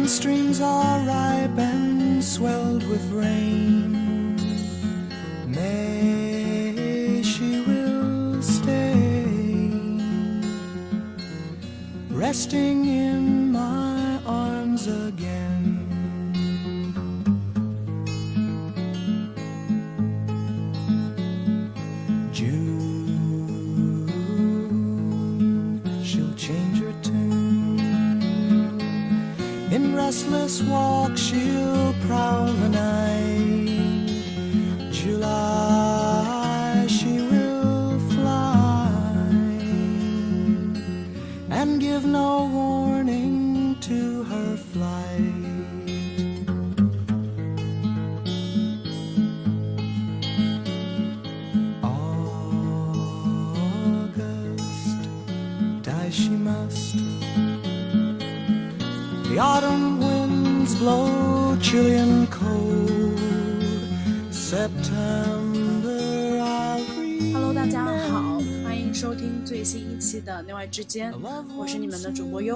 when streams are ripe and swelled with rain. May she will stay, resting in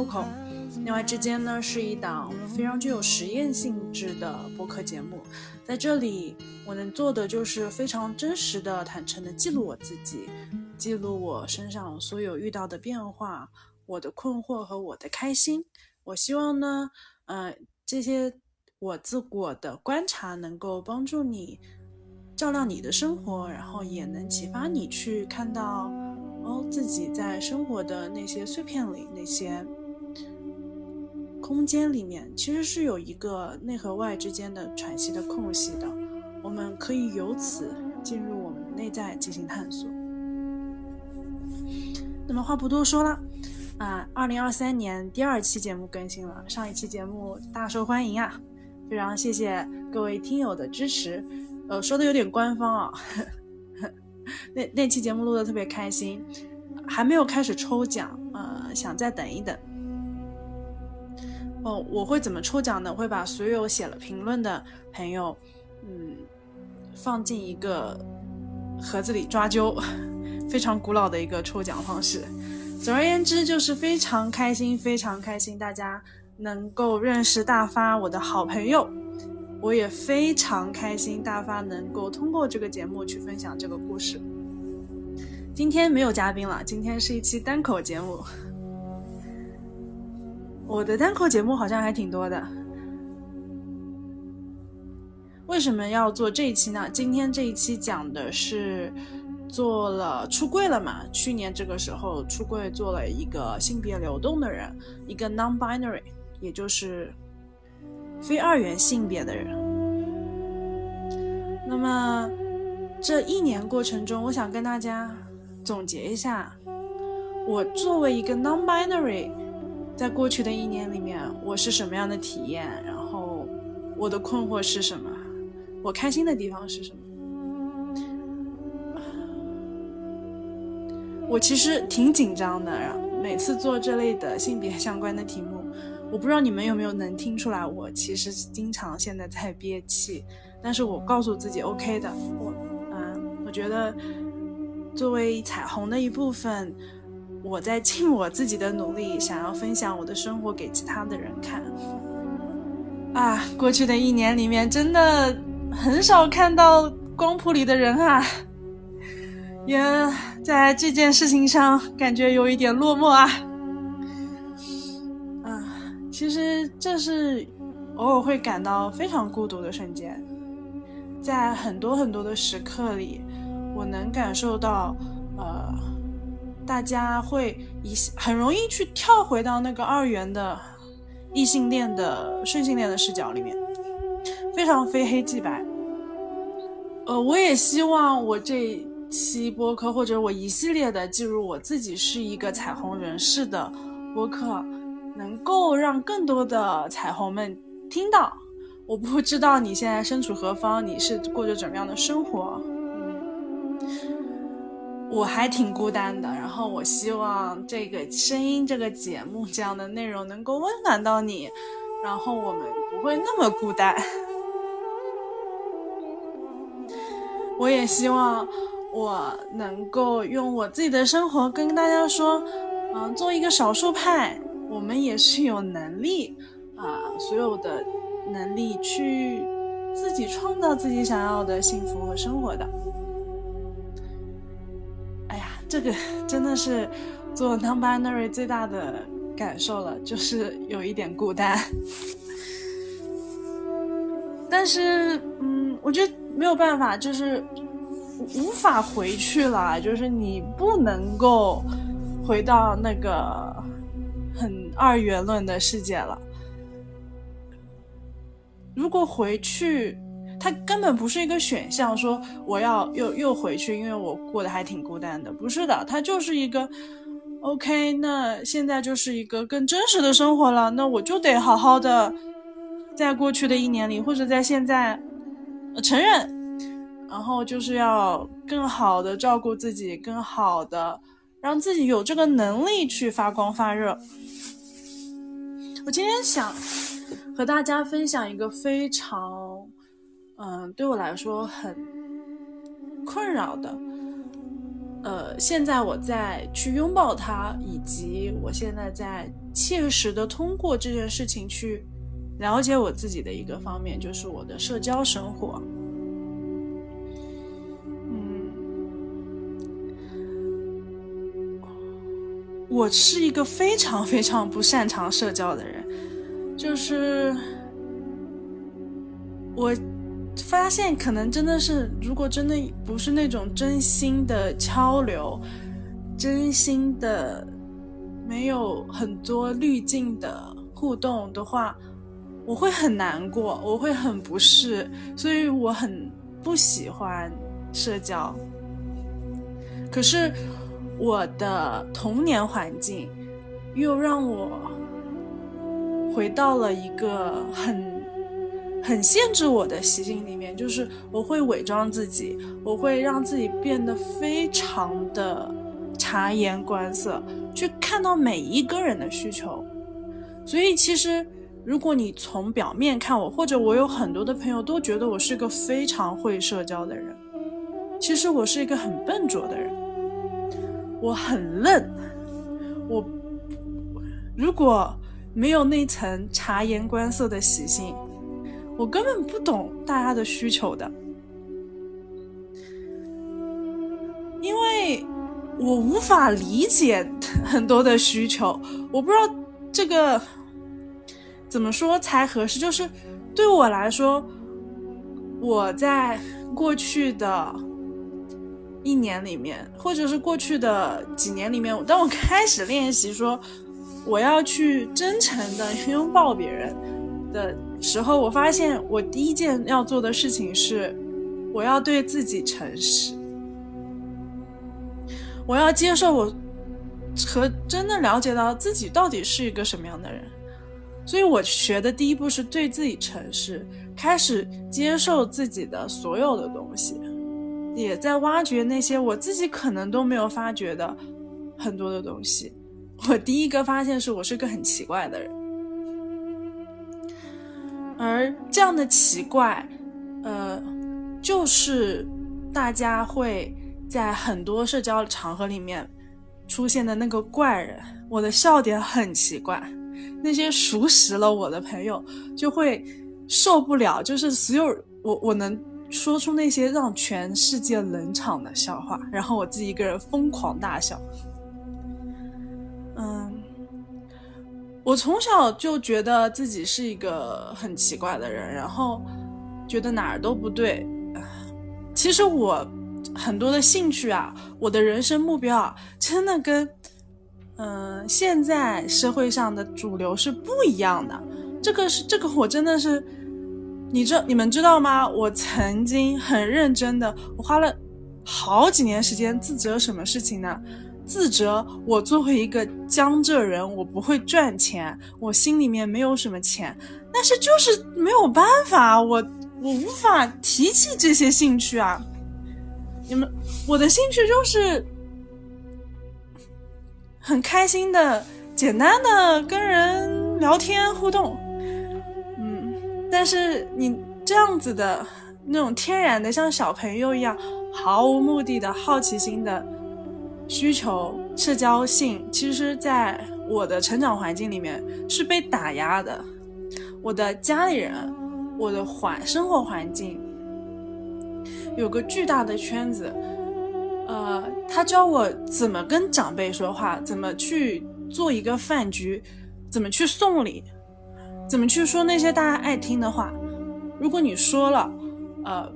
的主播 Yoko。内外之间呢是一档非常具有实验性质的播客节目，在这里我能做的就是非常真实的、坦诚的记录我自己，记录我身上所有遇到的变化、我的困惑和我的开心。我希望呢，呃，这些我自我的观察能够帮助你照亮你的生活，然后也能启发你去看到哦自己在生活的那些碎片里那些。空间里面其实是有一个内和外之间的喘息的空隙的，我们可以由此进入我们内在进行探索。那么话不多说了，啊，二零二三年第二期节目更新了，上一期节目大受欢迎啊，非常谢谢各位听友的支持。呃，说的有点官方啊，那那期节目录的特别开心，还没有开始抽奖，呃，想再等一等。哦，我会怎么抽奖呢？会把所有写了评论的朋友，嗯，放进一个盒子里抓阄，非常古老的一个抽奖方式。总而言之，就是非常开心，非常开心，大家能够认识大发，我的好朋友。我也非常开心，大发能够通过这个节目去分享这个故事。今天没有嘉宾了，今天是一期单口节目。我的单口节目好像还挺多的，为什么要做这一期呢？今天这一期讲的是做了出柜了嘛？去年这个时候出柜，做了一个性别流动的人，一个 non-binary，也就是非二元性别的人。那么这一年过程中，我想跟大家总结一下，我作为一个 non-binary。在过去的一年里面，我是什么样的体验？然后我的困惑是什么？我开心的地方是什么？我其实挺紧张的，每次做这类的性别相关的题目，我不知道你们有没有能听出来，我其实经常现在在憋气，但是我告诉自己 OK 的，我嗯，我觉得作为彩虹的一部分。我在尽我自己的努力，想要分享我的生活给其他的人看。啊，过去的一年里面，真的很少看到光谱里的人啊，也在这件事情上感觉有一点落寞啊。啊，其实这是偶尔会感到非常孤独的瞬间，在很多很多的时刻里，我能感受到，呃。大家会一很容易去跳回到那个二元的异性恋的顺性恋的视角里面，非常非黑即白。呃，我也希望我这期播客或者我一系列的记录我自己是一个彩虹人士的播客，能够让更多的彩虹们听到。我不知道你现在身处何方，你是过着怎么样的生活。嗯我还挺孤单的，然后我希望这个声音、这个节目这样的内容能够温暖到你，然后我们不会那么孤单。我也希望我能够用我自己的生活跟大家说，嗯，做一个少数派，我们也是有能力啊所有的能力去自己创造自己想要的幸福和生活的。这个真的是做 non-binary 最大的感受了，就是有一点孤单。但是，嗯，我觉得没有办法，就是无法回去了，就是你不能够回到那个很二元论的世界了。如果回去，它根本不是一个选项，说我要又又回去，因为我过得还挺孤单的。不是的，它就是一个 OK。那现在就是一个更真实的生活了，那我就得好好的。在过去的一年里，或者在现在，承认，然后就是要更好的照顾自己，更好的让自己有这个能力去发光发热。我今天想和大家分享一个非常，嗯，对我来说很困扰的，呃，现在我在去拥抱它，以及我现在在切实的通过这件事情去。了解我自己的一个方面就是我的社交生活。嗯，我是一个非常非常不擅长社交的人，就是我发现可能真的是，如果真的不是那种真心的交流，真心的没有很多滤镜的互动的话。我会很难过，我会很不适，所以我很不喜欢社交。可是我的童年环境又让我回到了一个很很限制我的习性里面，就是我会伪装自己，我会让自己变得非常的察言观色，去看到每一个人的需求。所以其实。如果你从表面看我，或者我有很多的朋友都觉得我是个非常会社交的人，其实我是一个很笨拙的人，我很愣，我如果没有那层察言观色的习性，我根本不懂大家的需求的，因为我无法理解 很多的需求，我不知道这个。怎么说才合适？就是对我来说，我在过去的一年里面，或者是过去的几年里面，当我开始练习说我要去真诚的拥抱别人的时候，我发现我第一件要做的事情是，我要对自己诚实，我要接受我和真的了解到自己到底是一个什么样的人。所以我学的第一步是对自己诚实，开始接受自己的所有的东西，也在挖掘那些我自己可能都没有发觉的很多的东西。我第一个发现是我是个很奇怪的人，而这样的奇怪，呃，就是大家会在很多社交场合里面出现的那个怪人。我的笑点很奇怪。那些熟识了我的朋友就会受不了，就是所有我我能说出那些让全世界冷场的笑话，然后我自己一个人疯狂大笑。嗯，我从小就觉得自己是一个很奇怪的人，然后觉得哪儿都不对。其实我很多的兴趣啊，我的人生目标啊，真的跟。嗯，现在社会上的主流是不一样的。这个是这个，我真的是，你知你们知道吗？我曾经很认真的，我花了好几年时间自责什么事情呢？自责我作为一个江浙人，我不会赚钱，我心里面没有什么钱，但是就是没有办法，我我无法提起这些兴趣啊。你们，我的兴趣就是。很开心的，简单的跟人聊天互动，嗯，但是你这样子的那种天然的，像小朋友一样毫无目的的好奇心的需求、社交性，其实在我的成长环境里面是被打压的。我的家里人，我的环生活环境有个巨大的圈子，呃，他教我怎么跟长辈说话，怎么去做一个饭局，怎么去送礼，怎么去说那些大家爱听的话。如果你说了，呃，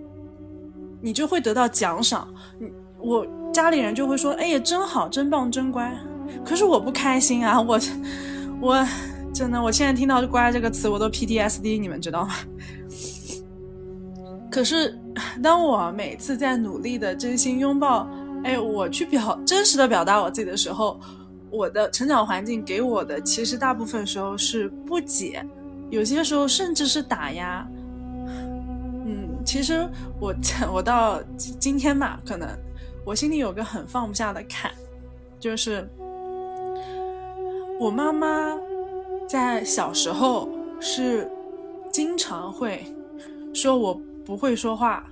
你就会得到奖赏。你我家里人就会说：“哎呀，真好，真棒，真乖。”可是我不开心啊，我我。真的，我现在听到“乖”这个词，我都 PTSD，你们知道吗？可是，当我每次在努力的真心拥抱，哎，我去表真实的表达我自己的时候，我的成长环境给我的，其实大部分时候是不解，有些时候甚至是打压。嗯，其实我 我到今天吧，可能我心里有个很放不下的坎，就是我妈妈。在小时候是经常会说我不会说话，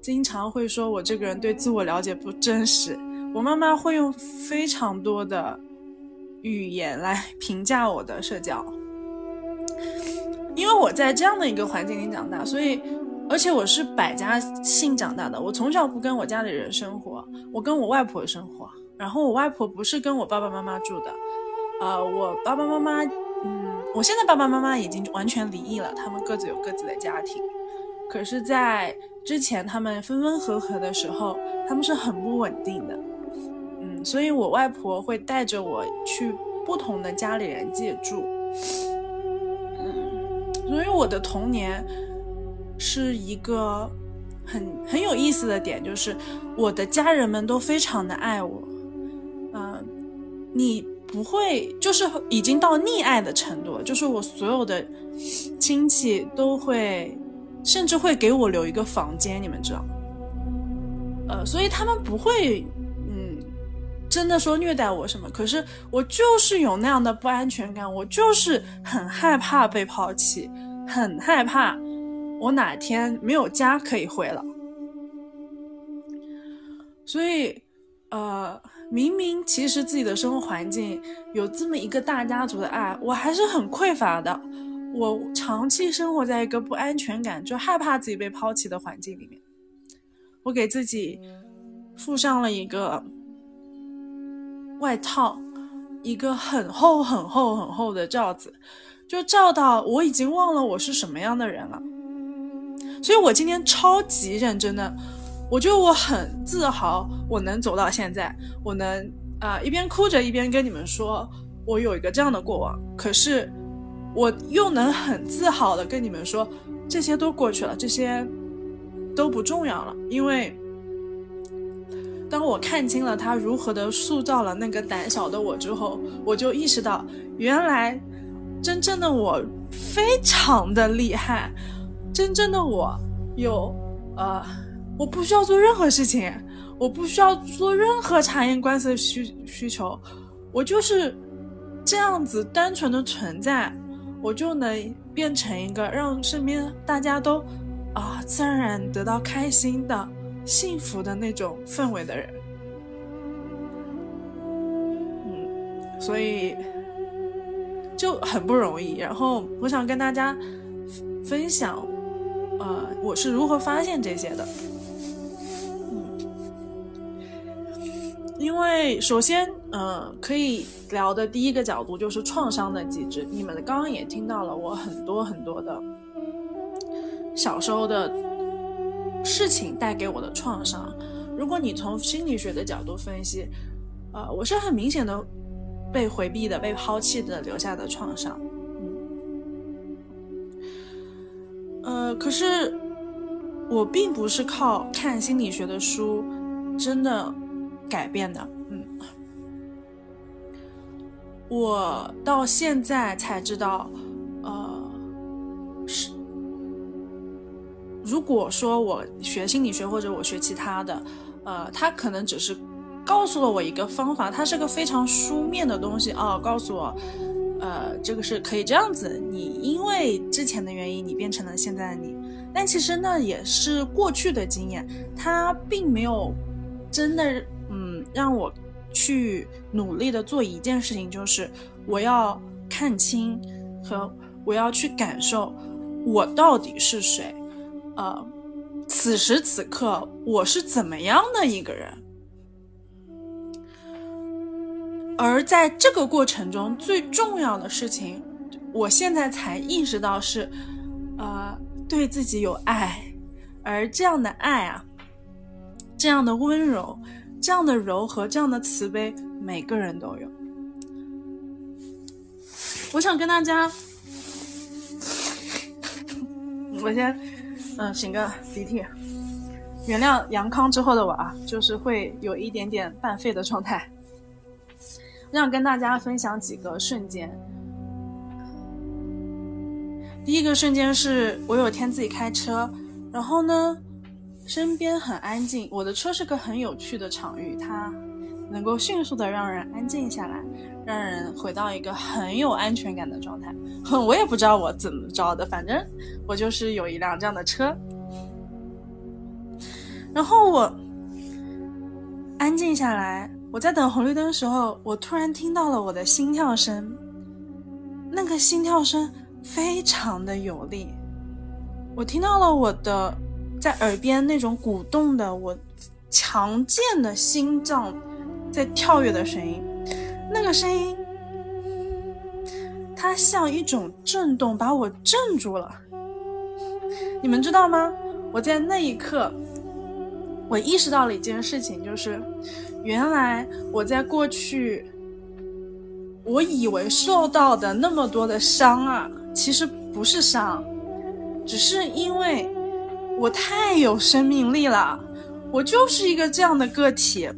经常会说我这个人对自我了解不真实。我妈妈会用非常多的语言来评价我的社交，因为我在这样的一个环境里长大，所以而且我是百家姓长大的。我从小不跟我家里人生活，我跟我外婆生活，然后我外婆不是跟我爸爸妈妈住的，呃，我爸爸妈妈。嗯，我现在爸爸妈妈已经完全离异了，他们各自有各自的家庭。可是，在之前他们分分合合的时候，他们是很不稳定的。嗯，所以我外婆会带着我去不同的家里人借住。嗯，所以我的童年是一个很很有意思的点，就是我的家人们都非常的爱我。嗯，你。不会，就是已经到溺爱的程度，就是我所有的亲戚都会，甚至会给我留一个房间，你们知道？呃，所以他们不会，嗯，真的说虐待我什么。可是我就是有那样的不安全感，我就是很害怕被抛弃，很害怕我哪天没有家可以回了。所以，呃。明明其实自己的生活环境有这么一个大家族的爱，我还是很匮乏的。我长期生活在一个不安全感，就害怕自己被抛弃的环境里面。我给自己附上了一个外套，一个很厚很厚很厚的罩子，就罩到我已经忘了我是什么样的人了。所以我今天超级认真的。我觉得我很自豪，我能走到现在，我能啊一边哭着一边跟你们说，我有一个这样的过往。可是，我又能很自豪的跟你们说，这些都过去了，这些都不重要了。因为，当我看清了他如何的塑造了那个胆小的我之后，我就意识到，原来真正的我非常的厉害，真正的我有呃。我不需要做任何事情，我不需要做任何察言观色的需需求，我就是这样子单纯的存在，我就能变成一个让身边大家都啊自然而然得到开心的、幸福的那种氛围的人。嗯，所以就很不容易。然后我想跟大家分享，呃，我是如何发现这些的。嗯因为首先，呃，可以聊的第一个角度就是创伤的机制。你们刚刚也听到了我很多很多的小时候的事情带给我的创伤。如果你从心理学的角度分析，呃，我是很明显的被回避的、被抛弃的留下的创伤。呃，可是我并不是靠看心理学的书，真的。改变的，嗯，我到现在才知道，呃，是，如果说我学心理学或者我学其他的，呃，他可能只是告诉了我一个方法，它是个非常书面的东西啊，告诉我，呃，这个是可以这样子，你因为之前的原因，你变成了现在的你，但其实呢也是过去的经验，它并没有真的。嗯让我去努力的做一件事情，就是我要看清和我要去感受我到底是谁，呃，此时此刻我是怎么样的一个人。而在这个过程中，最重要的事情，我现在才意识到是，呃，对自己有爱，而这样的爱啊，这样的温柔，这样的柔和，这样的慈悲，每个人都有。我想跟大家，我先，嗯，擤个鼻涕，原谅阳康之后的我啊，就是会有一点点半废的状态。我想跟大家分享几个瞬间。第一个瞬间是我有天自己开车，然后呢，身边很安静。我的车是个很有趣的场域，它能够迅速的让人安静下来，让人回到一个很有安全感的状态。哼 我也不知道我怎么着的，反正我就是有一辆这样的车。然后我安静下来。我在等红绿灯的时候，我突然听到了我的心跳声，那个心跳声非常的有力，我听到了我的在耳边那种鼓动的我强健的心脏在跳跃的声音，那个声音它像一种震动，把我震住了。你们知道吗？我在那一刻，我意识到了一件事情，就是。原来我在过去，我以为受到的那么多的伤啊，其实不是伤，只是因为我太有生命力了，我就是一个这样的个体。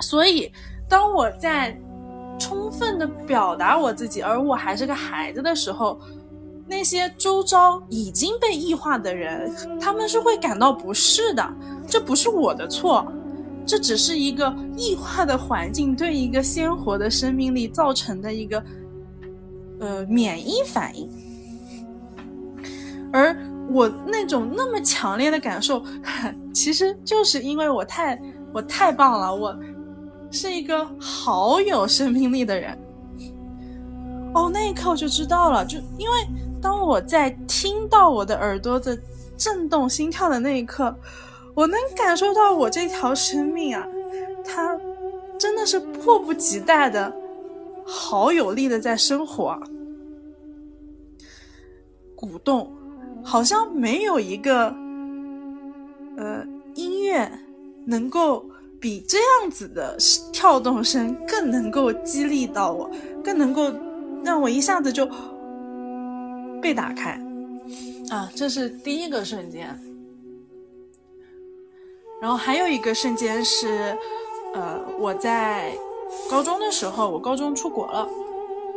所以，当我在充分的表达我自己，而我还是个孩子的时候，那些周遭已经被异化的人，他们是会感到不适的，这不是我的错。这只是一个异化的环境对一个鲜活的生命力造成的一个呃免疫反应，而我那种那么强烈的感受，其实就是因为我太我太棒了，我是一个好有生命力的人。哦，那一刻我就知道了，就因为当我在听到我的耳朵的震动、心跳的那一刻。我能感受到我这条生命啊，它真的是迫不及待的，好有力的在生活，鼓动，好像没有一个呃音乐能够比这样子的跳动声更能够激励到我，更能够让我一下子就被打开啊！这是第一个瞬间。然后还有一个瞬间是，呃，我在高中的时候，我高中出国了。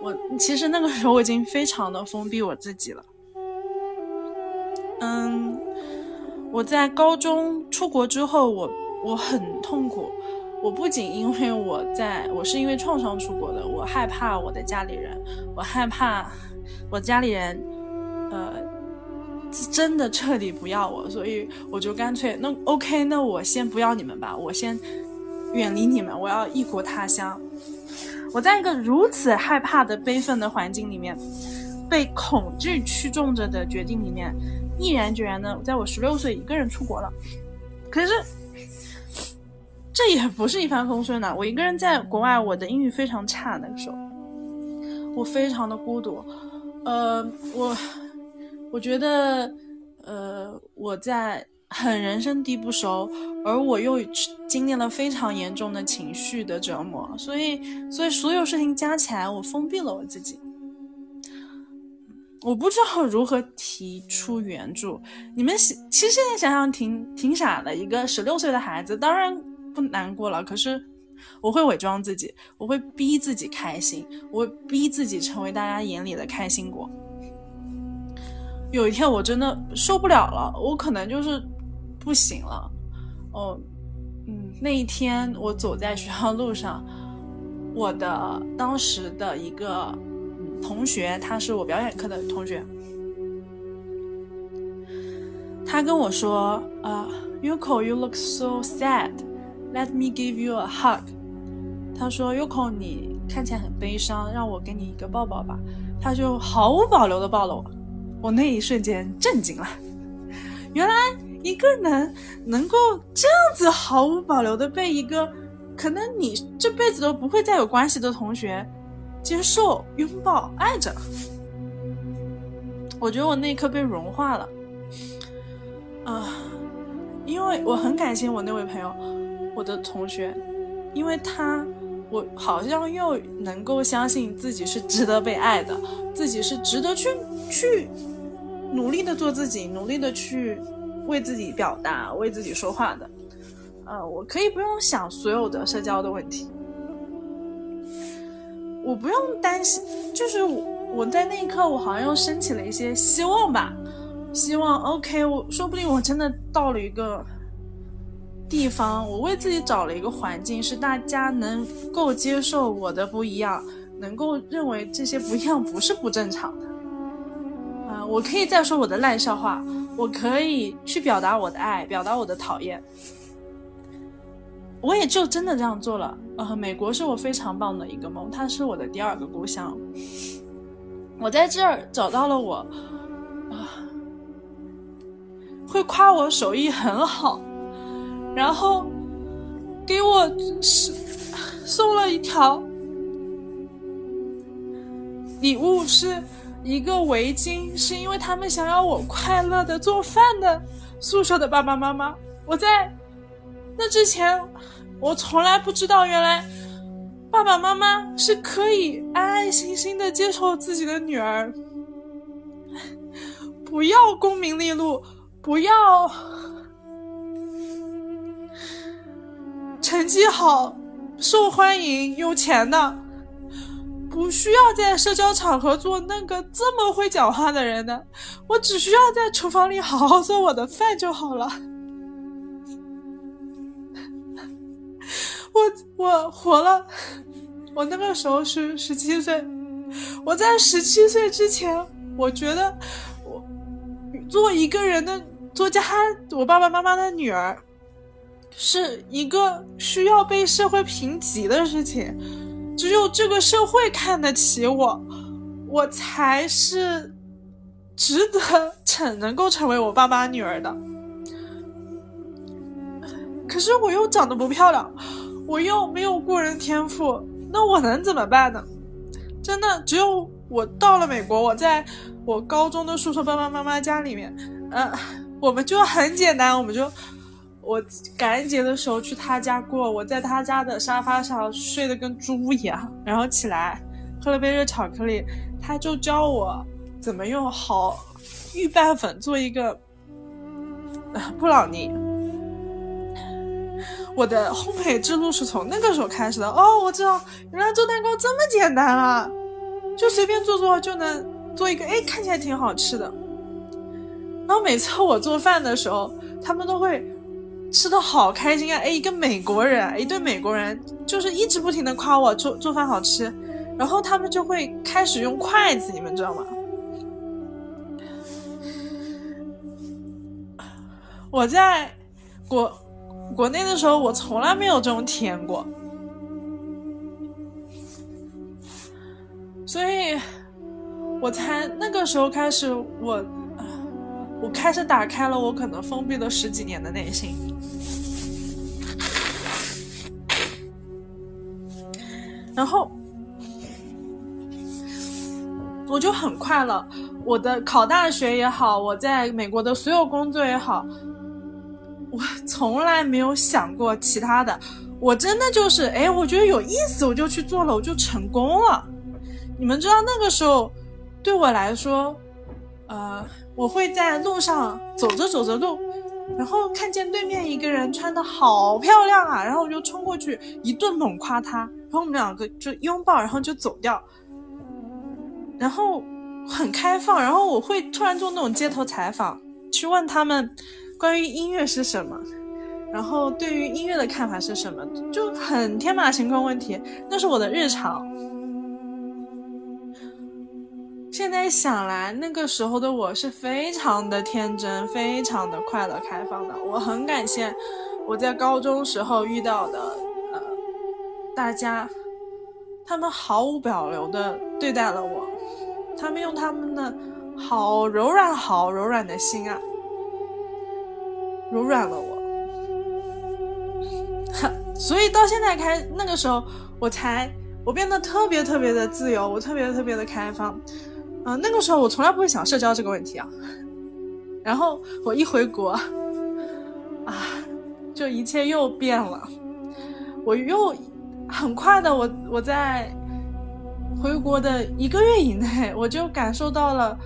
我其实那个时候我已经非常的封闭我自己了。嗯，我在高中出国之后，我我很痛苦。我不仅因为我在我是因为创伤出国的，我害怕我的家里人，我害怕我家里人，真的彻底不要我，所以我就干脆那 OK，那我先不要你们吧，我先远离你们，我要异国他乡。我在一个如此害怕的悲愤的环境里面，被恐惧驱动着的决定里面，毅然决然的，在我十六岁一个人出国了。可是这也不是一帆风顺的，我一个人在国外，我的英语非常差，那个时候我非常的孤独，呃，我。我觉得，呃，我在很人生地不熟，而我又经历了非常严重的情绪的折磨，所以，所以所有事情加起来，我封闭了我自己。我不知道如何提出援助。你们其实现在想想，挺挺傻的。一个十六岁的孩子，当然不难过了。可是，我会伪装自己，我会逼自己开心，我逼自己成为大家眼里的开心果。有一天我真的受不了了，我可能就是不行了。哦，嗯，那一天我走在学校路上，我的当时的一个同学，他是我表演课的同学，他跟我说：“啊，Yuko，you look so sad. Let me give you a hug。”他说：“Yoko，你看起来很悲伤，让我给你一个抱抱吧。”他就毫无保留的抱了我，我那一瞬间震惊了，原来一个人能够这样子毫无保留的被一个可能你这辈子都不会再有关系的同学接受、拥抱、爱着，我觉得我那一刻被融化了，啊，因为我很感谢我那位朋友，我的同学，因为他。我好像又能够相信自己是值得被爱的，自己是值得去去努力的做自己，努力的去为自己表达，为自己说话的。呃，我可以不用想所有的社交的问题，我不用担心，就是我我在那一刻，我好像又升起了一些希望吧，希望 OK，我说不定我真的到了一个。地方，我为自己找了一个环境，是大家能够接受我的不一样，能够认为这些不一样不是不正常的。我可以再说我的烂笑话，我可以去表达我的爱，表达我的讨厌。我也就真的这样做了。呃，美国是我非常棒的一个梦，它是我的第二个故乡。我在这儿找到了我，啊，会夸我手艺很好。然后给我是送了一条礼物，是一个围巾，是因为他们想要我快乐的做饭的宿舍的爸爸妈妈。我在那之前，我从来不知道，原来爸爸妈妈是可以安安心心的接受自己的女儿，不要功名利禄，不要。成绩好、受欢迎、有钱的，不需要在社交场合做那个这么会讲话的人的，我只需要在厨房里好好做我的饭就好了。我我活了，我那个时候是十七岁，我在十七岁之前，我觉得我做一个人的做家，我爸爸妈妈的女儿。是一个需要被社会评级的事情，只有这个社会看得起我，我才是值得成能够成为我爸妈女儿的。可是我又长得不漂亮，我又没有过人天赋，那我能怎么办呢？真的，只有我到了美国，我在我高中的宿舍爸爸妈妈家里面，呃，我们就很简单，我们就。我感恩节的时候去他家过，我在他家的沙发上睡得跟猪一样，然后起来喝了杯热巧克力，他就教我怎么用好预拌粉做一个布朗尼。我的烘焙之路是从那个时候开始的。哦，我知道，原来做蛋糕这么简单啊，就随便做做就能做一个，哎，看起来挺好吃的。然后每次我做饭的时候，他们都会。吃的好开心啊！哎，一个美国人，一对美国人，就是一直不停的夸我做做饭好吃，然后他们就会开始用筷子，你们知道吗？我在国国内的时候，我从来没有这种体验过，所以我才那个时候开始我。我开始打开了我可能封闭了十几年的内心，然后我就很快乐。我的考大学也好，我在美国的所有工作也好，我从来没有想过其他的。我真的就是，哎，我觉得有意思，我就去做了，我就成功了。你们知道那个时候对我来说，呃。我会在路上走着走着路，然后看见对面一个人穿的好漂亮啊，然后我就冲过去一顿猛夸他，然后我们两个就拥抱，然后就走掉，然后很开放，然后我会突然做那种街头采访，去问他们关于音乐是什么，然后对于音乐的看法是什么，就很天马行空问题，那是我的日常。现在想来，那个时候的我是非常的天真，非常的快乐、开放的。我很感谢我在高中时候遇到的呃大家，他们毫无保留的对待了我，他们用他们的好柔软、好柔软的心啊，柔软了我。所以到现在开那个时候，我才我变得特别特别的自由，我特别特别的开放。嗯，那个时候我从来不会想社交这个问题啊。然后我一回国，啊，就一切又变了。我又很快的，我我在回国的一个月以内，我就感受到了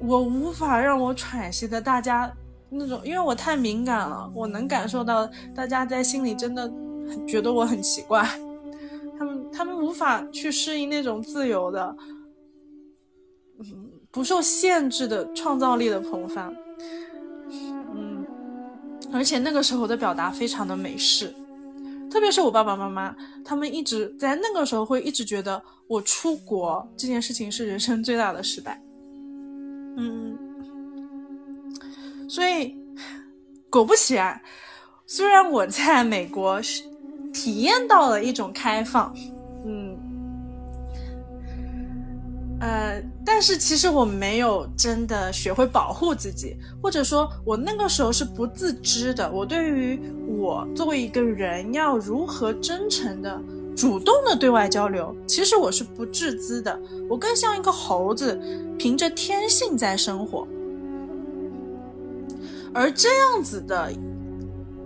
我无法让我喘息的大家。那种，因为我太敏感了，我能感受到大家在心里真的觉得我很奇怪，他们他们无法去适应那种自由的，不受限制的创造力的膨胀，嗯，而且那个时候的表达非常的美式，特别是我爸爸妈妈，他们一直在那个时候会一直觉得我出国这件事情是人生最大的失败，嗯。所以，果不其然，虽然我在美国体验到了一种开放，呃，但是其实我没有真的学会保护自己，或者说，我那个时候是不自知的。我对于我作为一个人要如何真诚的、主动的对外交流，其实我是不自知的。我更像一个猴子，凭着天性在生活。而这样子的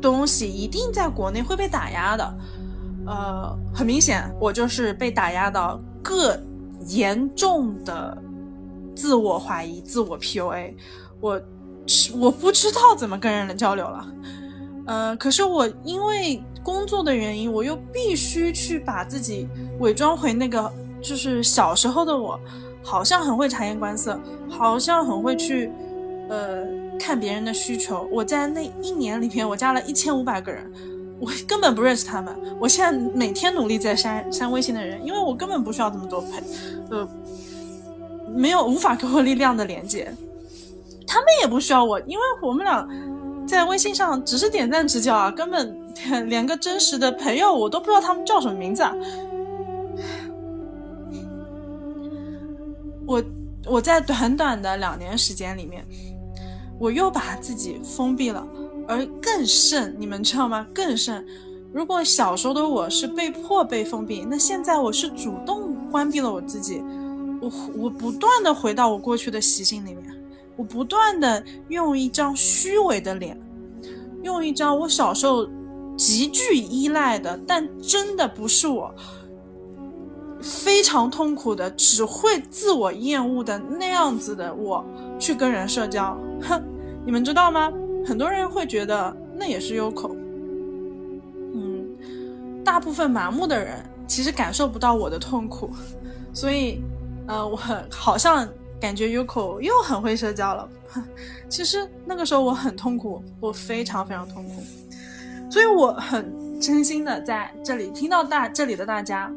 东西一定在国内会被打压的，呃，很明显，我就是被打压到各严重的自我怀疑、自我 PUA，我我不知道怎么跟人交流了，呃，可是我因为工作的原因，我又必须去把自己伪装回那个就是小时候的我，好像很会察言观色，好像很会去，呃。看别人的需求，我在那一年里面，我加了一千五百个人，我根本不认识他们。我现在每天努力在删删微信的人，因为我根本不需要这么多朋，呃，没有无法给我力量的连接。他们也不需要我，因为我们俩在微信上只是点赞之交啊，根本连个真实的朋友我都不知道他们叫什么名字啊。我我在短短的两年时间里面。我又把自己封闭了，而更甚，你们知道吗？更甚，如果小时候的我是被迫被封闭，那现在我是主动关闭了我自己。我我不断的回到我过去的习性里面，我不断的用一张虚伪的脸，用一张我小时候极具依赖的，但真的不是我，非常痛苦的，只会自我厌恶的那样子的我去跟人社交。哼，你们知道吗？很多人会觉得那也是优口。嗯，大部分麻木的人其实感受不到我的痛苦，所以，呃，我好像感觉优口又很会社交了。其实那个时候我很痛苦，我非常非常痛苦，所以我很真心的在这里听到大这里的大家，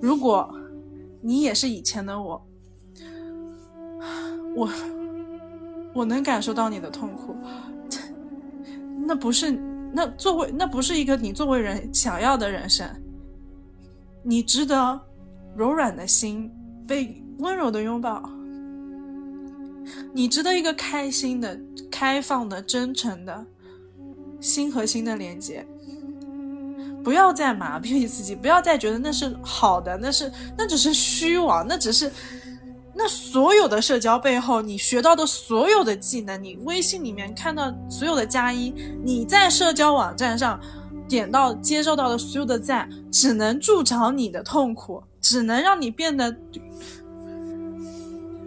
如果你也是以前的我，我。我能感受到你的痛苦，那不是那作为那不是一个你作为人想要的人生。你值得柔软的心被温柔的拥抱，你值得一个开心的、开放的、真诚的心和心的连接。不要再麻痹自己，不要再觉得那是好的，那是那只是虚妄，那只是。那所有的社交背后，你学到的所有的技能，你微信里面看到所有的加一，你在社交网站上点到接受到的所有的赞，只能助长你的痛苦，只能让你变得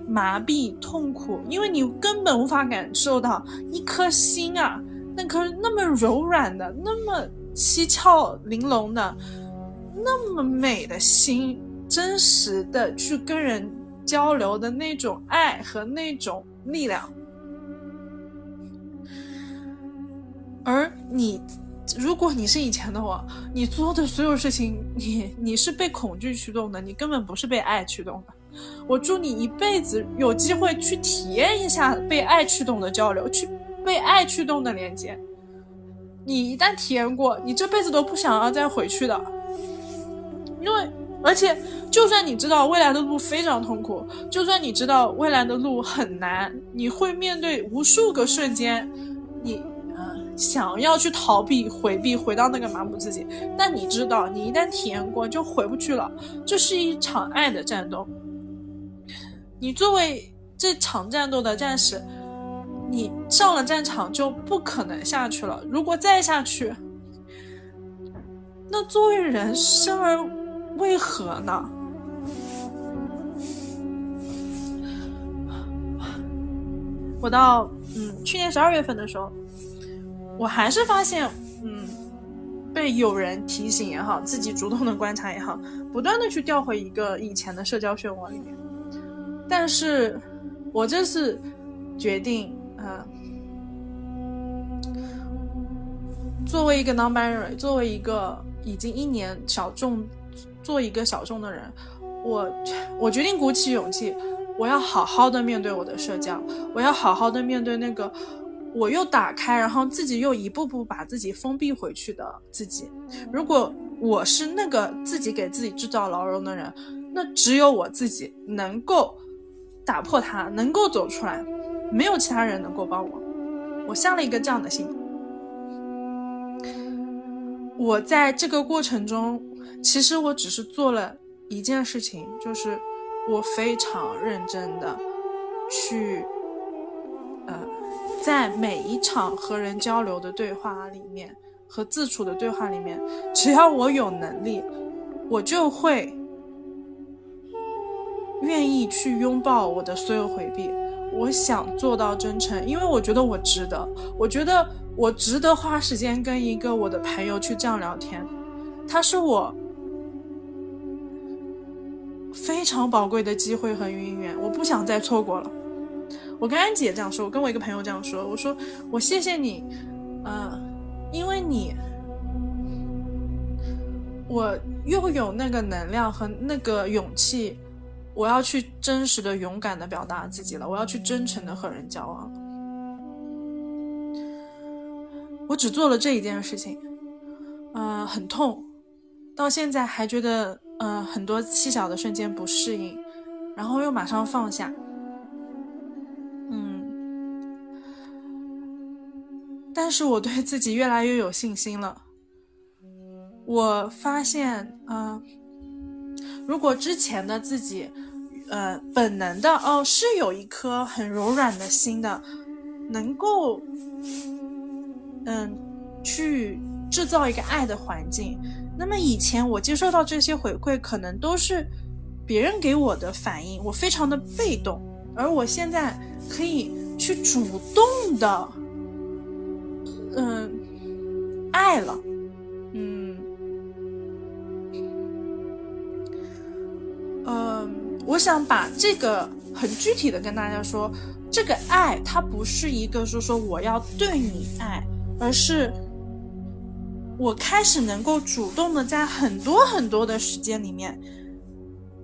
麻痹痛苦，因为你根本无法感受到一颗心啊，那颗那么柔软的、那么七窍玲珑的、那么美的心，真实的去跟人。交流的那种爱和那种力量，而你，如果你是以前的我，你做的所有事情，你你是被恐惧驱动的，你根本不是被爱驱动的。我祝你一辈子有机会去体验一下被爱驱动的交流，去被爱驱动的连接。你一旦体验过，你这辈子都不想要再回去的。因为，而且，就算你知道未来的路非常痛苦，就算你知道未来的路很难，你会面对无数个瞬间，你呃想要去逃避、回避、回到那个麻木自己，但你知道，你一旦体验过，就回不去了。这是一场爱的战斗。你作为这场战斗的战士。你上了战场就不可能下去了。如果再下去，那作为人生而为何呢？我到嗯去年十二月份的时候，我还是发现嗯被有人提醒也好，自己主动的观察也好，不断的去掉回一个以前的社交漩涡里面。但是我这次决定。呃，作为一个 non-binary，作为一个已经一年小众，做一个小众的人，我我决定鼓起勇气，我要好好的面对我的社交，我要好好的面对那个我又打开，然后自己又一步步把自己封闭回去的自己。如果我是那个自己给自己制造牢笼的人，那只有我自己能够打破它，能够走出来。没有其他人能够帮我，我下了一个这样的心。我在这个过程中，其实我只是做了一件事情，就是我非常认真的去，呃，在每一场和人交流的对话里面和自处的对话里面，只要我有能力，我就会愿意去拥抱我的所有回避。我想做到真诚，因为我觉得我值得。我觉得我值得花时间跟一个我的朋友去这样聊天，他是我非常宝贵的机会和姻缘，我不想再错过了。我跟安姐这样说，我跟我一个朋友这样说，我说我谢谢你，呃，因为你，我又有那个能量和那个勇气。我要去真实的、勇敢的表达自己了。我要去真诚的和人交往。我只做了这一件事情，嗯，很痛，到现在还觉得，嗯，很多细小的瞬间不适应，然后又马上放下，嗯，但是我对自己越来越有信心了。我发现，嗯，如果之前的自己。呃，本能的哦，是有一颗很柔软的心的，能够，嗯，去制造一个爱的环境。那么以前我接受到这些回馈，可能都是别人给我的反应，我非常的被动。而我现在可以去主动的，嗯，爱了。嗯我想把这个很具体的跟大家说，这个爱它不是一个说说我要对你爱，而是我开始能够主动的在很多很多的时间里面，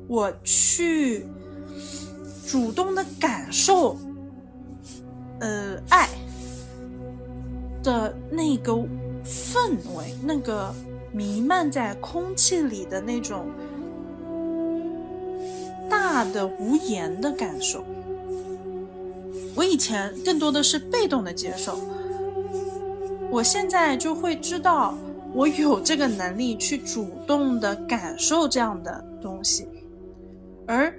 我去主动的感受，呃，爱的那个氛围，那个弥漫在空气里的那种。大的无言的感受，我以前更多的是被动的接受，我现在就会知道，我有这个能力去主动的感受这样的东西，而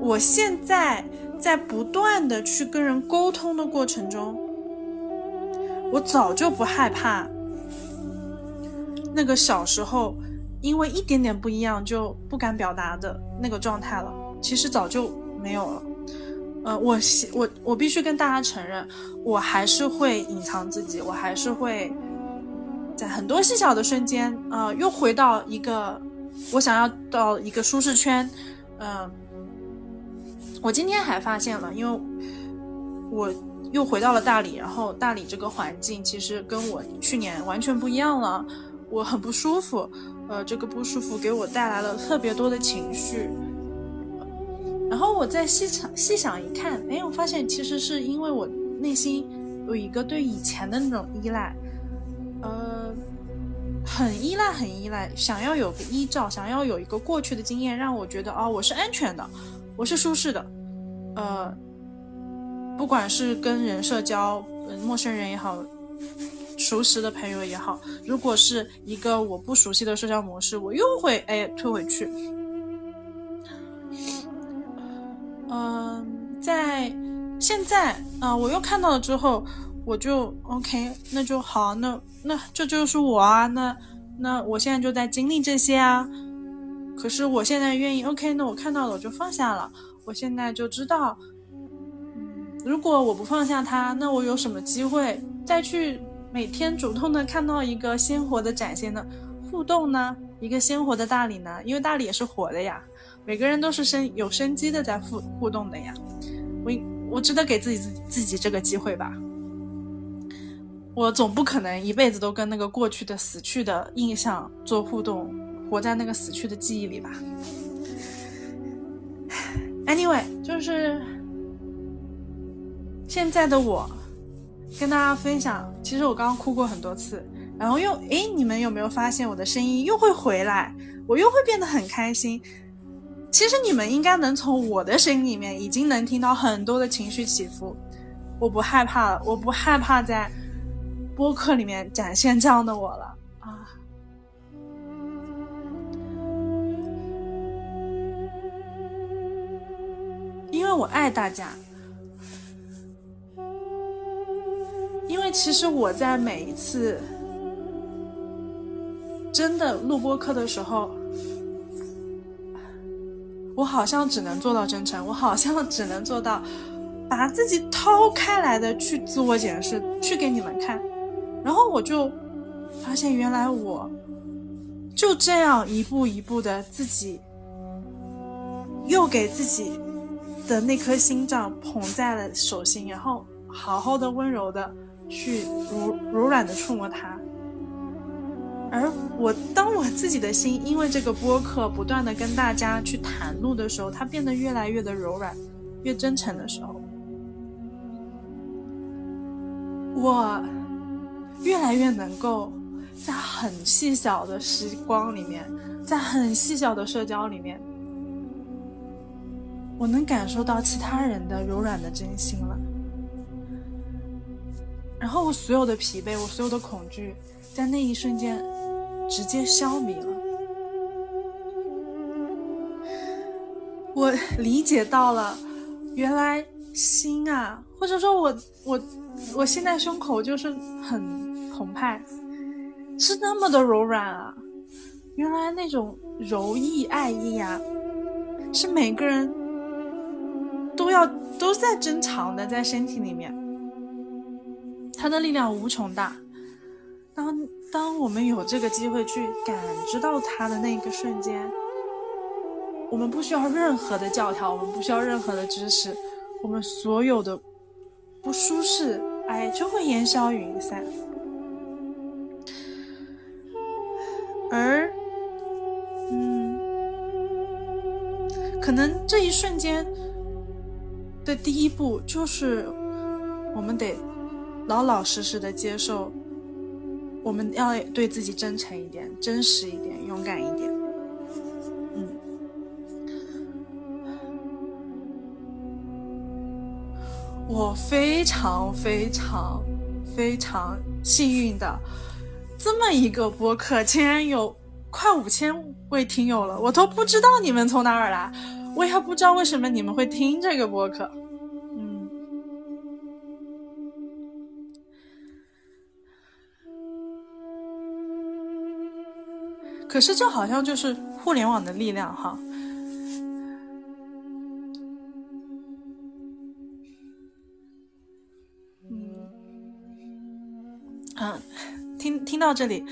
我现在在不断的去跟人沟通的过程中，我早就不害怕那个小时候。因为一点点不一样就不敢表达的那个状态了，其实早就没有了。呃，我我我必须跟大家承认，我还是会隐藏自己，我还是会在很多细小的瞬间，呃，又回到一个我想要到一个舒适圈。嗯，我今天还发现了，因为我又回到了大理，然后大理这个环境其实跟我去年完全不一样了，我很不舒服。呃，这个不舒服给我带来了特别多的情绪，然后我再细想细想一看，哎，我发现其实是因为我内心有一个对以前的那种依赖，呃，很依赖，很依赖，想要有个依照，想要有一个过去的经验，让我觉得哦，我是安全的，我是舒适的，呃，不管是跟人社交，陌生人也好，熟识的朋友也好，如果是一个我不熟悉的社交模式，我又会哎退回去。嗯，在现在啊，我又看到了之后。我就 OK，那就好，那那这就是我啊，那那我现在就在经历这些啊。可是我现在愿意 OK，那我看到了我就放下了。我现在就知道，如果我不放下它，那我有什么机会再去每天主动的看到一个鲜活的展现的互动呢？一个鲜活的大理呢？因为大理也是活的呀，每个人都是生有生机的在互互动的呀。我我值得给自己自自己这个机会吧。我总不可能一辈子都跟那个过去的死去的印象做互动，活在那个死去的记忆里吧。Anyway，就是现在的我跟大家分享，其实我刚刚哭过很多次，然后又诶，你们有没有发现我的声音又会回来，我又会变得很开心？其实你们应该能从我的声音里面已经能听到很多的情绪起伏。我不害怕了，我不害怕在。播客里面展现这样的我了。啊，因为我爱大家，因为其实我在每一次真的录播课的时候，我好像只能做到真诚，我好像只能做到把自己掏开来的去自我检视，去给你们看。然后我就发现，原来我就这样一步一步的自己，又给自己的那颗心脏捧在了手心，然后好好的温柔的去柔柔软的触摸它。而我当我自己的心因为这个播客不断的跟大家去袒露的时候，它变得越来越的柔软，越真诚的时候，我。越来越能够在很细小的时光里面，在很细小的社交里面，我能感受到其他人的柔软的真心了。然后我所有的疲惫，我所有的恐惧，在那一瞬间直接消弭了。我理解到了，原来心啊，或者说我我我现在胸口就是很。澎湃，是那么的柔软啊！原来那种柔意、爱意啊，是每个人都要都在珍藏的，在身体里面，它的力量无穷大。当当我们有这个机会去感知到它的那个瞬间，我们不需要任何的教条，我们不需要任何的知识，我们所有的不舒适，哎，就会烟消云散。而，嗯，可能这一瞬间的第一步就是，我们得老老实实的接受，我们要对自己真诚一点、真实一点、勇敢一点。我非常非常非常幸运的。这么一个播客，竟然有快五千位听友了，我都不知道你们从哪儿来，我也不知道为什么你们会听这个播客。嗯，可是这好像就是互联网的力量哈。听听到这里，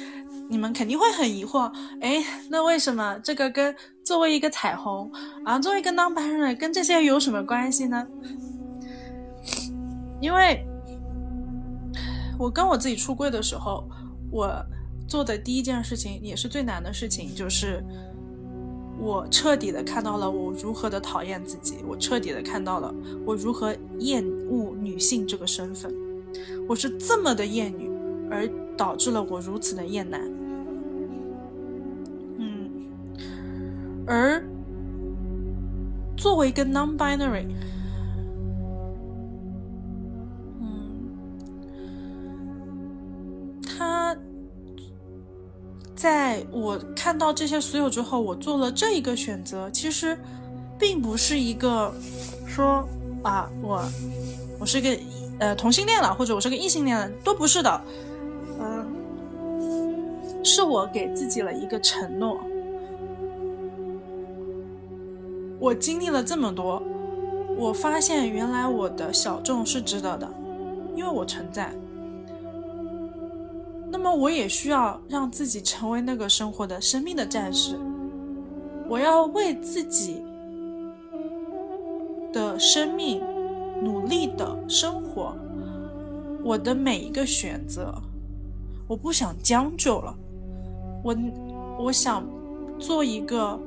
你们肯定会很疑惑，哎，那为什么这个跟作为一个彩虹啊，作为一个 non-binary 跟这些有什么关系呢？因为我跟我自己出柜的时候，我做的第一件事情也是最难的事情，就是我彻底的看到了我如何的讨厌自己，我彻底的看到了我如何厌恶女性这个身份，我是这么的厌女，而。导致了我如此的厌男。嗯，而作为一个 non-binary，嗯，他在我看到这些所有之后，我做了这一个选择，其实并不是一个说啊，我我是个呃同性恋了，或者我是个异性恋了，都不是的。是我给自己了一个承诺。我经历了这么多，我发现原来我的小众是值得的，因为我存在。那么我也需要让自己成为那个生活的生命的战士。我要为自己的生命努力的生活。我的每一个选择，我不想将就了。我我想做一个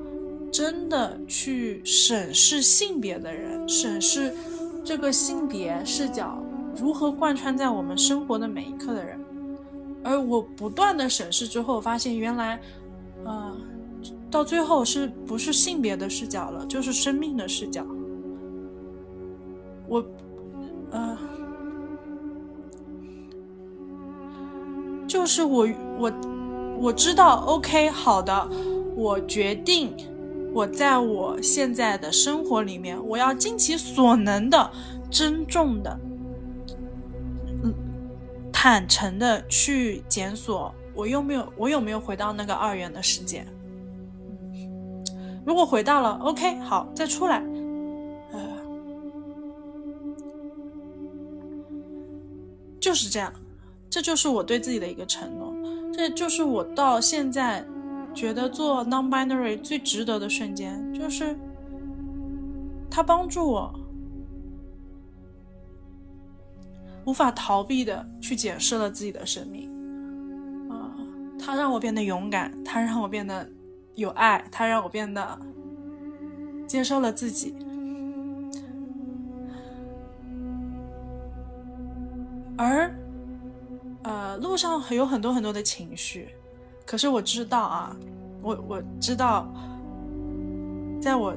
真的去审视性别的人，审视这个性别视角如何贯穿在我们生活的每一刻的人。而我不断的审视之后，发现原来，呃，到最后是不是性别的视角了，就是生命的视角。我，呃，就是我我。我知道，OK，好的，我决定，我在我现在的生活里面，我要尽其所能的、珍重的、嗯、坦诚的去检索，我有没有，我有没有回到那个二元的世界？如果回到了，OK，好，再出来，呃，就是这样，这就是我对自己的一个承诺。这就是我到现在觉得做 non-binary 最值得的瞬间，就是他帮助我无法逃避的去检视了自己的生命，啊，他让我变得勇敢，他让我变得有爱，他让我变得接受了自己，而。呃，路上有很多很多的情绪，可是我知道啊，我我知道，在我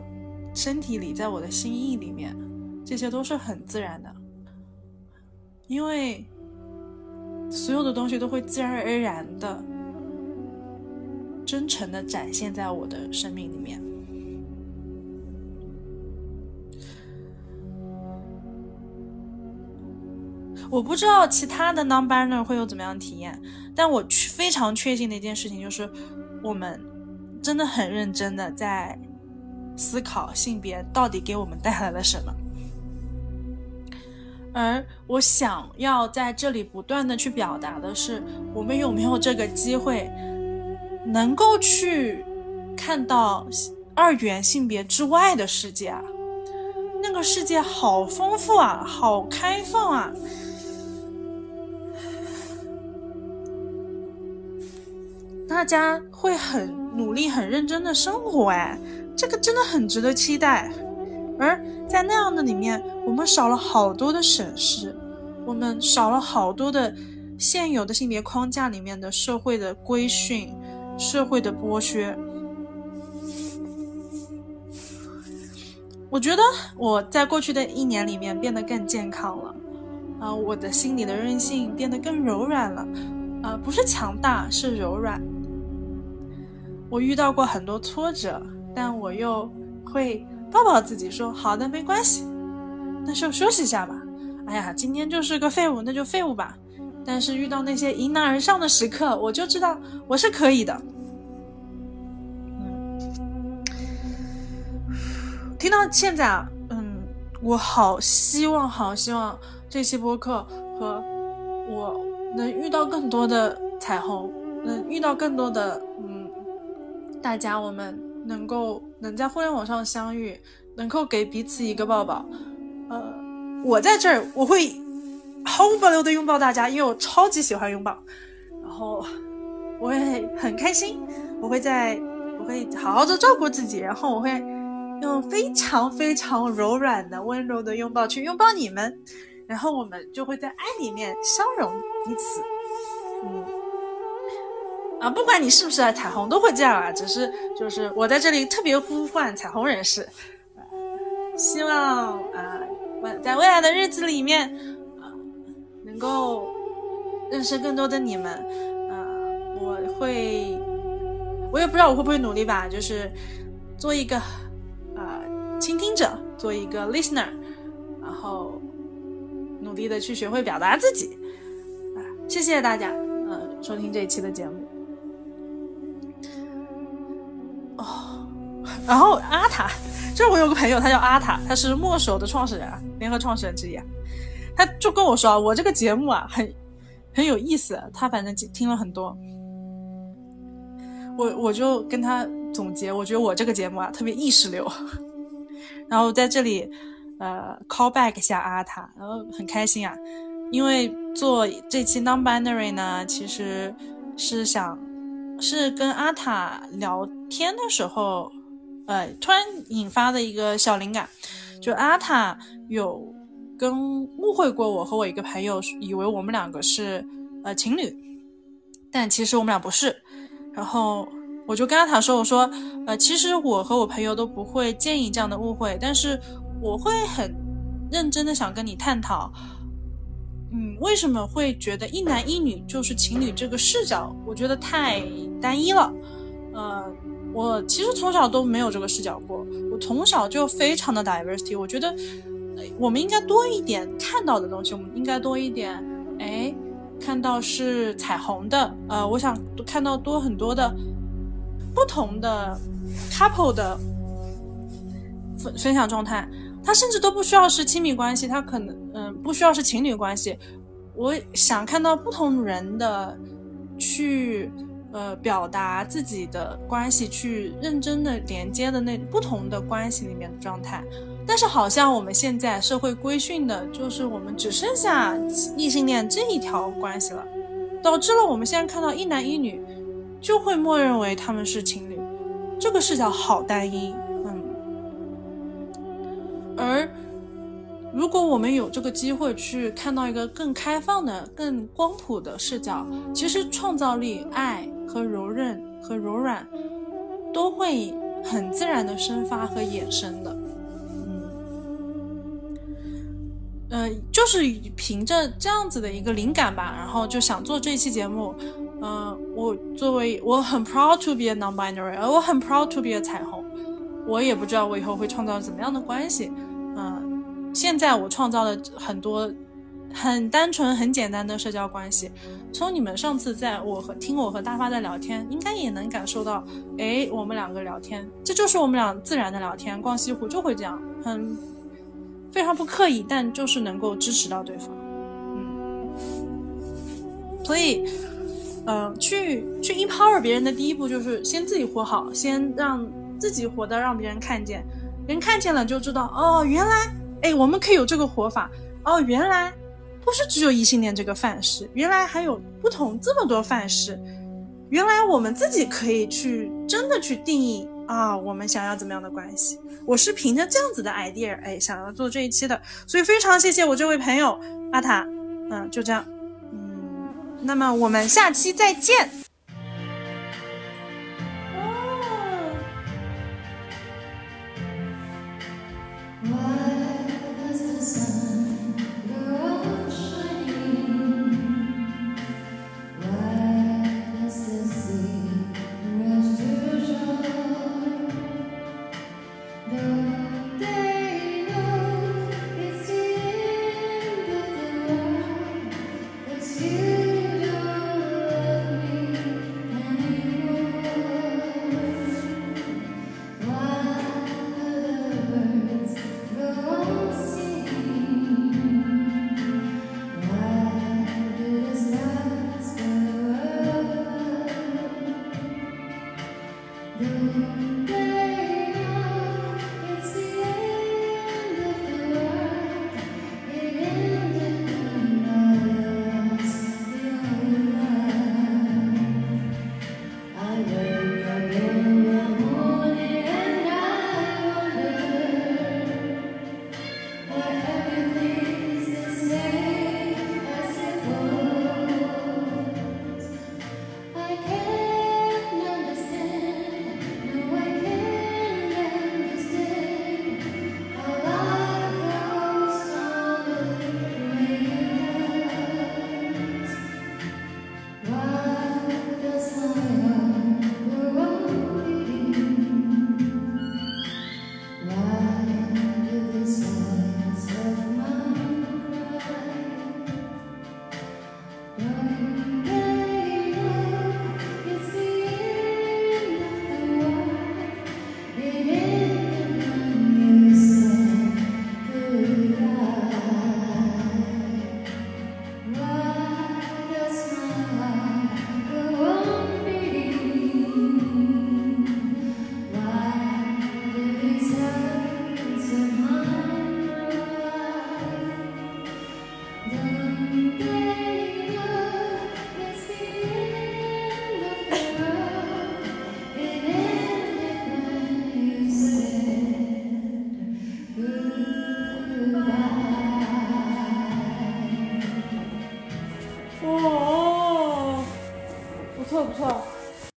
身体里，在我的心意里面，这些都是很自然的，因为所有的东西都会自然而然的、真诚的展现在我的生命里面。我不知道其他的 non-binary 会有怎么样的体验，但我非常确信的一件事情就是，我们真的很认真的在思考性别到底给我们带来了什么。而我想要在这里不断的去表达的是，我们有没有这个机会，能够去看到二元性别之外的世界啊？那个世界好丰富啊，好开放啊！大家会很努力、很认真的生活，哎，这个真的很值得期待。而在那样的里面，我们少了好多的审视，我们少了好多的现有的性别框架里面的社会的规训、社会的剥削。我觉得我在过去的一年里面变得更健康了，啊，我的心里的韧性变得更柔软了，啊，不是强大，是柔软。我遇到过很多挫折，但我又会抱抱自己说：“好的，没关系，那就休息一下吧。”哎呀，今天就是个废物，那就废物吧。但是遇到那些迎难而上的时刻，我就知道我是可以的。听到现在啊，嗯，我好希望，好希望这期播客和我能遇到更多的彩虹，能遇到更多的嗯。大家，我们能够能在互联网上相遇，能够给彼此一个抱抱。呃，我在这儿，我会毫无保留的拥抱大家，因为我超级喜欢拥抱。然后我会很开心，我会在，我会好好的照顾自己，然后我会用非常非常柔软的、温柔的拥抱去拥抱你们，然后我们就会在爱里面相融彼此。嗯，啊，不管你是不是彩虹，都会这样啊。只是就是我在这里特别呼唤彩虹人士，希望啊，在未来的日子里面啊，能够认识更多的你们。啊，我会，我也不知道我会不会努力吧，就是做一个啊倾听者，做一个 listener，然后。努力的去学会表达自己，啊，谢谢大家，呃，收听这一期的节目。哦，然后阿塔，就是我有个朋友，他叫阿塔，他是墨守的创始人，联合创始人之一，他就跟我说，我这个节目啊，很很有意思，他反正听了很多，我我就跟他总结，我觉得我这个节目啊，特别意识流，然后在这里。呃，call back 一下阿塔，然后很开心啊，因为做这期 non-binary 呢，其实是想是跟阿塔聊天的时候，呃，突然引发的一个小灵感，就阿塔有跟误会过我和我一个朋友，以为我们两个是呃情侣，但其实我们俩不是，然后我就跟阿塔说，我说，呃，其实我和我朋友都不会介意这样的误会，但是。我会很认真的想跟你探讨，嗯，为什么会觉得一男一女就是情侣这个视角，我觉得太单一了。呃，我其实从小都没有这个视角过，我从小就非常的 diversity。我觉得我们应该多一点看到的东西，我们应该多一点，哎，看到是彩虹的，呃，我想看到多很多的不同的 couple 的分分享状态。他甚至都不需要是亲密关系，他可能嗯不需要是情侣关系。我想看到不同人的去呃表达自己的关系，去认真的连接的那不同的关系里面的状态。但是好像我们现在社会规训的就是我们只剩下异性恋这一条关系了，导致了我们现在看到一男一女就会默认为他们是情侣，这个视角好单一。嗯而如果我们有这个机会去看到一个更开放的、更光谱的视角，其实创造力、爱和柔韧和柔软都会很自然的生发和衍生的。嗯，呃，就是凭着这样子的一个灵感吧，然后就想做这一期节目。嗯，我作为我很 proud to be a non-binary，而我很 proud to be a 彩虹。我也不知道我以后会创造怎么样的关系。现在我创造了很多很单纯、很简单的社交关系。从你们上次在我和听我和大发在聊天，应该也能感受到，哎，我们两个聊天，这就是我们俩自然的聊天。逛西湖就会这样，很非常不刻意，但就是能够支持到对方。嗯，所以，呃，去去 empower 别人的第一步就是先自己活好，先让自己活得让别人看见。人看见了就知道哦，原来哎，我们可以有这个活法。哦，原来不是只有异性恋这个范式，原来还有不同这么多范式，原来我们自己可以去真的去定义啊，我们想要怎么样的关系？我是凭着这样子的 idea 哎，想要做这一期的，所以非常谢谢我这位朋友阿塔，嗯，就这样，嗯，那么我们下期再见。